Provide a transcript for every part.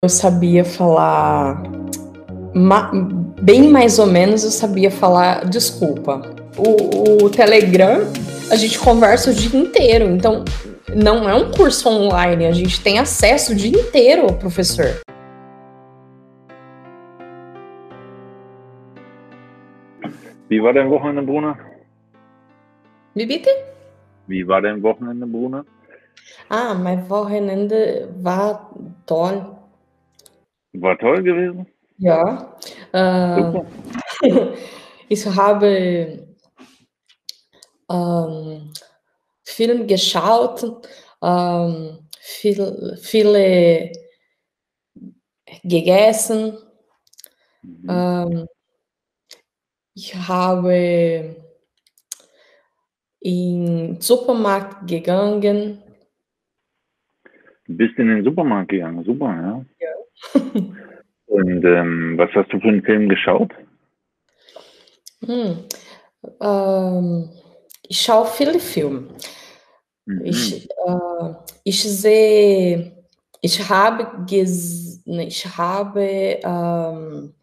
eu sabia falar ma bem mais ou menos eu sabia falar desculpa. O, o, Telegram a gente conversa o dia inteiro, então não é um curso online, a gente tem acesso o dia inteiro ao professor. Wie war dein Wochenende, Bruna? Wie bitte? Wie war dein Wochenende, Bruna? Ah, mein Wochenende war toll. War toll gewesen? Ja. Äh, ich habe ähm, Film geschaut, ähm, viel, viele gegessen. Mhm. Ähm, ich habe in den Supermarkt gegangen. Du bist in den Supermarkt gegangen, super, ja. Ja. Und ähm, was hast du für einen Film geschaut? Hm. Ähm, ich schaue viele Filme. Mhm. Ich, äh, ich sehe, ich habe, ich habe ähm,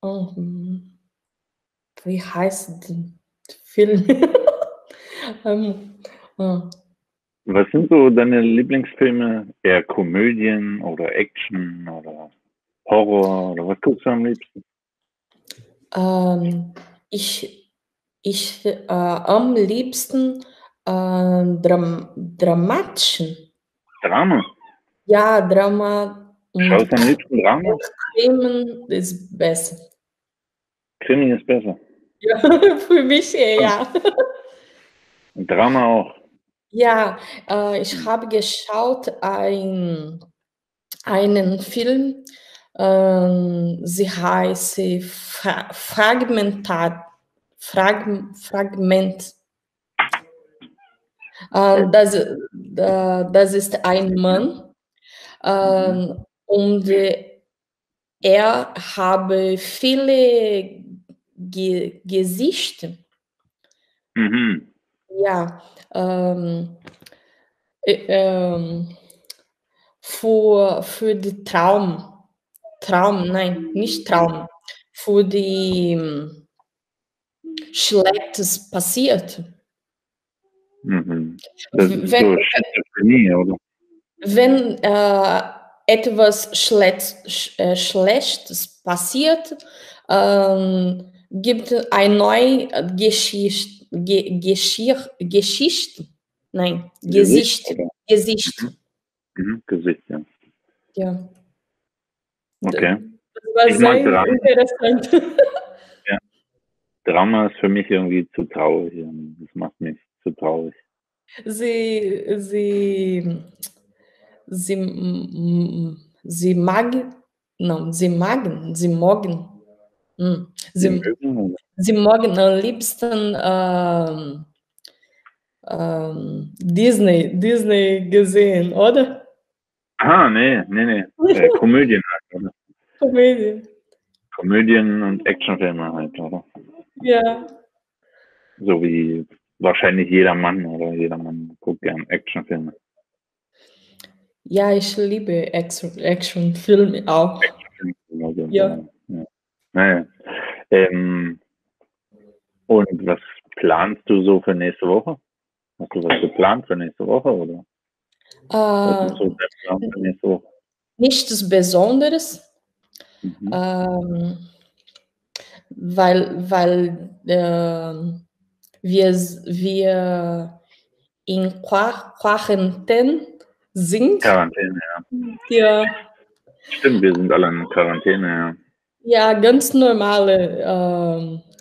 oh, hm, wie heißt der Film? ähm, oh. Was sind so deine Lieblingsfilme? Eher Komödien oder Action oder Horror oder was guckst du am liebsten? Ähm, ich ich äh, am liebsten äh, Dram dramatischen. Drama? Ja, Drama. Schaust du am liebsten Drama? Krimi ist besser. Krimi ist besser. Ja, für mich ja. Drama auch. Ja, äh, ich hm. habe geschaut ein, einen Film, äh, sie heißt Fra Fragmentat, Frag, Fragment. Äh, das, äh, das ist ein Mann äh, und er habe viele Ge Gesichter. Mhm. Ja, ähm, ähm, für, für die Traum, Traum, nein, nicht Traum, für die ähm, Schlechtes passiert. Mhm. Das ist wenn, so Schizophrenie, oder? Wenn äh, etwas Schlechtes, äh, Schlechtes passiert, ähm, gibt eine neue Geschichte Ge Geschirr, Geschichte, nein, Gesicht, Gesicht. Gesicht. Mhm. Mhm. Gesicht, ja. Ja. Okay. Das war ich sehr interessant. ja. Drama ist für mich irgendwie zu traurig. Das macht mich zu traurig. Sie, sie, sie, sie mag, no, sie magen, sie morgen. Hm. Sie, mögen, Sie mögen am liebsten ähm, ähm, Disney, Disney gesehen, oder? Ah, nee, nee, nee. Äh, Komödien halt, oder? Komödien. Komödien und Actionfilme halt, oder? Ja. So wie wahrscheinlich jeder Mann oder jeder Mann guckt gern Actionfilme. Ja, ich liebe Actionfilme auch. Actionfilme, also, ja. ja. Naja. Ähm, und was planst du so für nächste Woche? Hast du was geplant für nächste Woche oder? Äh, so nächste Woche? Nichts Besonderes, mhm. ähm, weil, weil äh, wir, wir in Quarantäne sind. Quarantäne, ja. Ja. Stimmt, wir sind alle in Quarantäne, ja. Ja, ganz normale äh,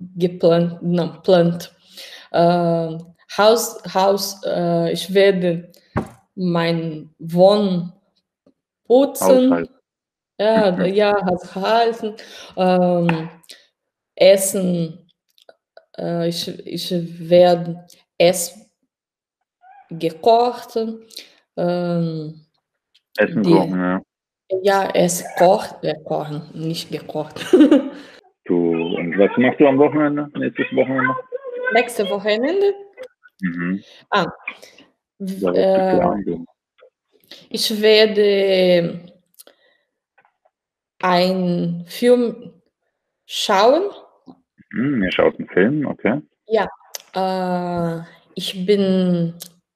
geplant, não, plant. Äh, Haus, Haus, äh, ich werde mein Wohn putzen. Haushalt. Ja, mhm. ja, Haushalten. Ähm, Essen. Äh, ich, ich werde es gekocht. Ähm, Essen die, kochen, ja. Ja, es kocht, äh, kochen, nicht gekocht. Was machst du am Wochenende? Nächstes Wochenende? Nächste Wochenende? Mhm. Ah. Äh, Ich werde einen Film schauen. Hm, ihr schaut einen Film, okay. Ja, äh, ich bin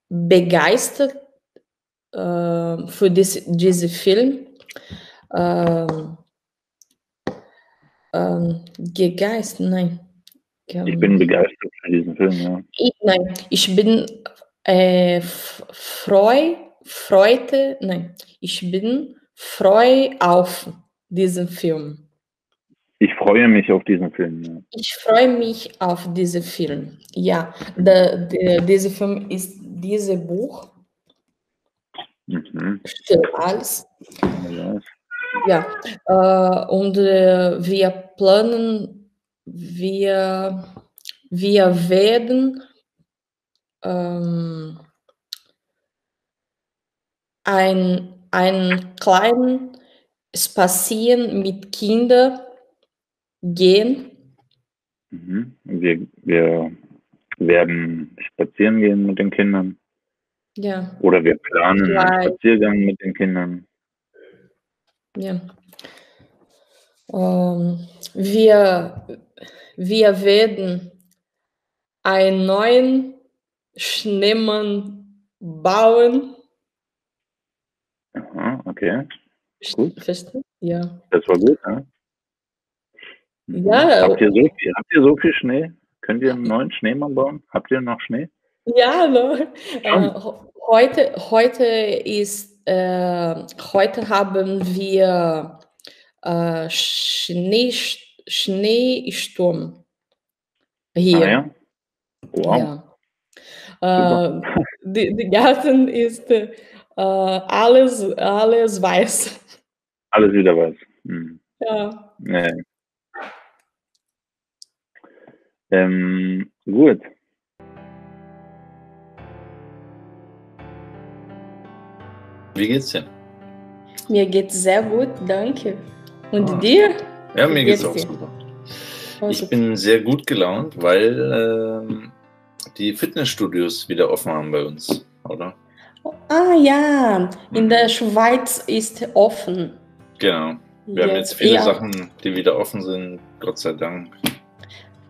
begeistert äh, für dies, diesen Film. Ähm, ähm, gegeist, nein. Ich bin begeistert für diesen Film, ja. Ich, nein, ich bin äh, freu, Freude, nein, ich bin freu auf diesen Film. Ich freue mich auf diesen Film. Ja. Ich freue mich auf diesen Film. Ja, der, der, dieser Film ist dieses Buch. Mhm. Still alles. Ja. Ja, äh, und äh, wir planen, wir, wir werden ähm, ein, einen kleinen Spazieren mit Kindern gehen. Mhm. Wir, wir werden spazieren gehen mit den Kindern. Ja. Oder wir planen einen Vielleicht. Spaziergang mit den Kindern. Ja. Ähm, wir, wir werden einen neuen Schneemann bauen. Aha, okay. Gut. Ja. Das war gut, ne? Ja. Habt ihr, so viel, habt ihr so viel Schnee? Könnt ihr einen neuen Schneemann bauen? Habt ihr noch Schnee? Ja, ne? Schon. Äh, heute, heute ist, äh, heute haben wir äh, Schnee, Schneesturm hier. Ah, ja? Wow. Ja. Äh, die, die Garten ist äh, alles, alles weiß. Alles wieder was. Hm. Ja. Nee. Ähm, gut. Wie geht's dir? Mir geht's sehr gut, danke. Und Ah. dir? Ja, mir geht's geht's auch dir? super. Oh, Ich bin sehr gut gelaunt, weil ähm, die Fitnessstudios wieder offen haben bei uns, oder? Ah ja, in Mhm. der Schweiz ist offen. Genau. Wir haben jetzt viele Ja. Sachen, die wieder offen sind, Gott sei Dank.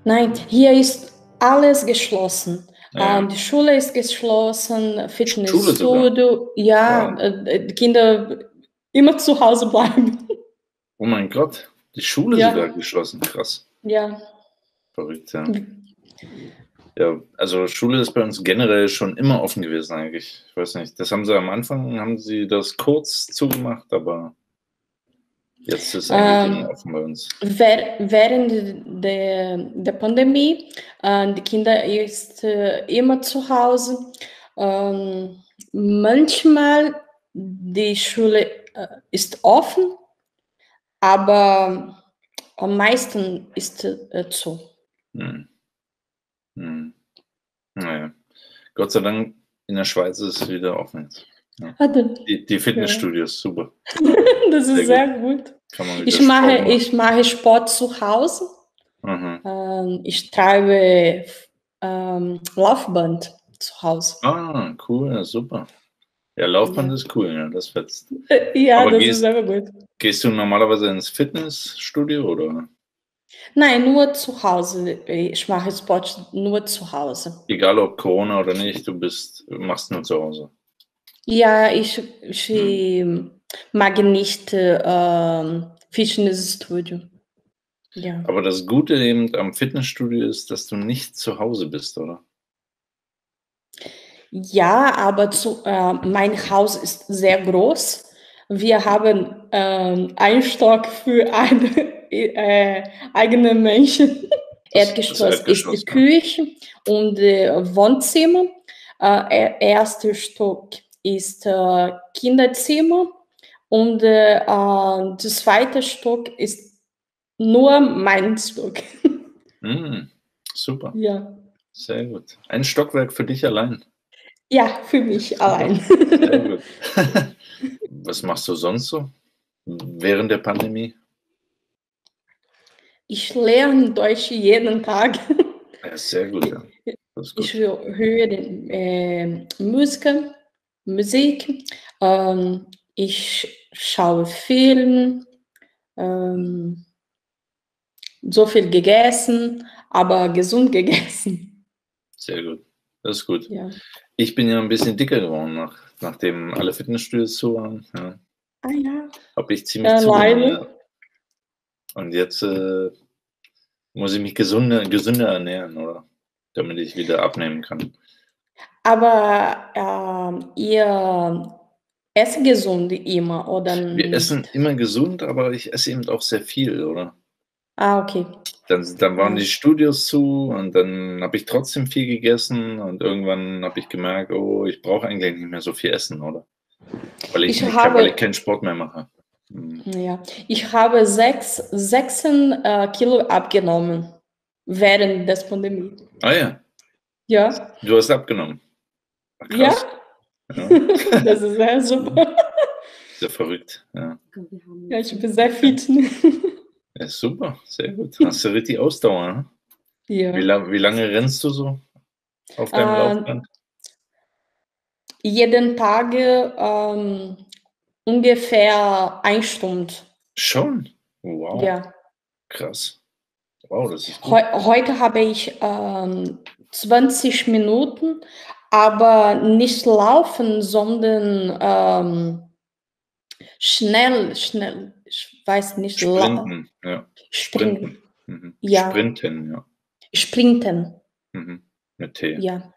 Nein, hier ist alles geschlossen. Ja. Ähm, die Schule ist geschlossen, Fitnessstudio, ja, äh, die Kinder immer zu Hause bleiben. Oh mein Gott, die Schule Ja. sogar geschlossen. Krass. Ja, Verrückt, ja. Ja, also Schule ist bei uns generell schon immer offen gewesen eigentlich. Ich weiß nicht, das haben sie am Anfang, haben sie das kurz zugemacht, aber jetzt ist Ähm, offen bei uns. Während der, der Pandemie, äh, die Kinder ist äh, immer zu Hause. Ähm, manchmal die Schule äh, ist offen, aber am meisten ist äh, zu. Hm. Hm. Naja. Gott sei Dank, in der Schweiz ist es wieder offen jetzt. Ah, dann- Die, die Fitnessstudios, super. Das ist Sehr sehr gut. Man wieder Ich mache, ich mache Sport zu Hause. Mhm. Ähm, ich treibe ähm, Laufband zu Hause. Ah, cool, ja, super. Ja, Laufband Ja. ist cool, ja, das fetzt. Äh, Ja, Aber das gehst- ist sehr gut. Gehst du normalerweise ins Fitnessstudio oder Nein, nur zu Hause. Ich mache Sport nur zu Hause. egal ob Corona oder nicht, du bist, machst nur zu Hause? Ja, ich, ich Hm. mag nicht ähm, Fitnessstudio. Ja. Aber das Gute eben am Fitnessstudio ist, dass du nicht zu Hause bist, oder? Ja, aber zu, äh, mein Haus ist sehr groß. Wir haben ähm, einen Stock für eine äh, eigene Menschen. Das- Erdgeschoss, das ist die Küche und äh, Wohnzimmer. Äh, er- erster Stock ist äh, Kinderzimmer und äh, äh, der zweite Stock ist nur mein Stock. Hm, super, ja. sehr gut. Ein Stockwerk für dich allein. ja, für mich allein. Sehr gut. Was machst du sonst so während der Pandemie? Ich lerne Deutsch jeden Tag. Ja, sehr gut, ja. Das Ich höre äh, Musik, Musik Ähm, ich schaue Film, ähm, so viel gegessen, aber gesund gegessen. Sehr gut. Das ist gut. Ja. Ich bin ja ein bisschen dicker geworden, nach, nachdem alle Fitnessstudios zu waren. Ja. Ah ja. Habe ich ziemlich Äh, zugenommen. Und jetzt äh, muss ich mich gesünder, gesünder ernähren, oder? Damit ich wieder abnehmen kann. Aber ähm, ihr esst gesund immer, oder? Wir nicht? essen immer gesund, aber ich esse eben auch sehr viel, oder? Ah, okay. Dann, dann waren die Studios zu und dann habe ich trotzdem viel gegessen und irgendwann habe ich gemerkt, oh, ich brauche eigentlich nicht mehr so viel essen, oder? Weil ich, Ich nicht, habe- weil ich keinen Sport mehr mache. Hm. Ja, ich habe sechs, 16 äh, Kilo abgenommen während des Pandemie. Ah ja, Ja, du hast abgenommen. Ach, ja, krass. Ja. das ist sehr super. Sehr verrückt. Ja. Ja, ich bin sehr fit. ja, super, sehr gut. Hast du richtig Ausdauer. Ne? Ja. Wie, lang, wie lange rennst du so auf deinem Ähm, Laufband? Jeden Tag ähm, ungefähr eine Stunde. Schon? Wow, Ja. krass. Wow, das ist gut. Heu heute habe ich ähm, 20 Minuten, aber nicht laufen, sondern ähm, schnell, schnell, ich weiß nicht, Sprinten, ja. springen, Sprinten. Mhm. Ja. Sprinten, ja. sprinten, Mhm. Mit T. ja.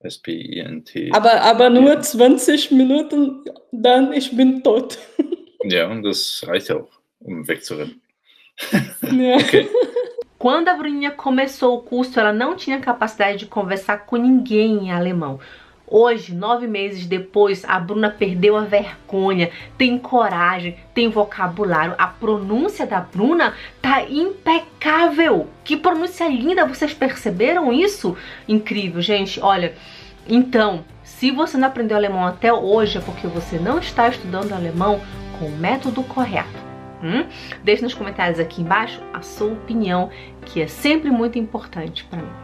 S-P-I-N-T. Aber, aber nur 20 Minuten, dann ich bin tot. Ja, und das reicht ja auch, um wegzurennen. Ja. Okay. Quando a Bruninha começou o curso, ela não tinha capacidade de conversar com ninguém em alemão. Hoje, nove meses depois, a Bruna perdeu a vergonha, tem coragem, tem vocabulário. A pronúncia da Bruna tá impecável. Que pronúncia linda! Vocês perceberam isso? Incrível, gente. Olha, então, se você não aprendeu alemão até hoje, é porque você não está estudando alemão com o método correto. Hum? Deixe nos comentários aqui embaixo a sua opinião, que é sempre muito importante para mim.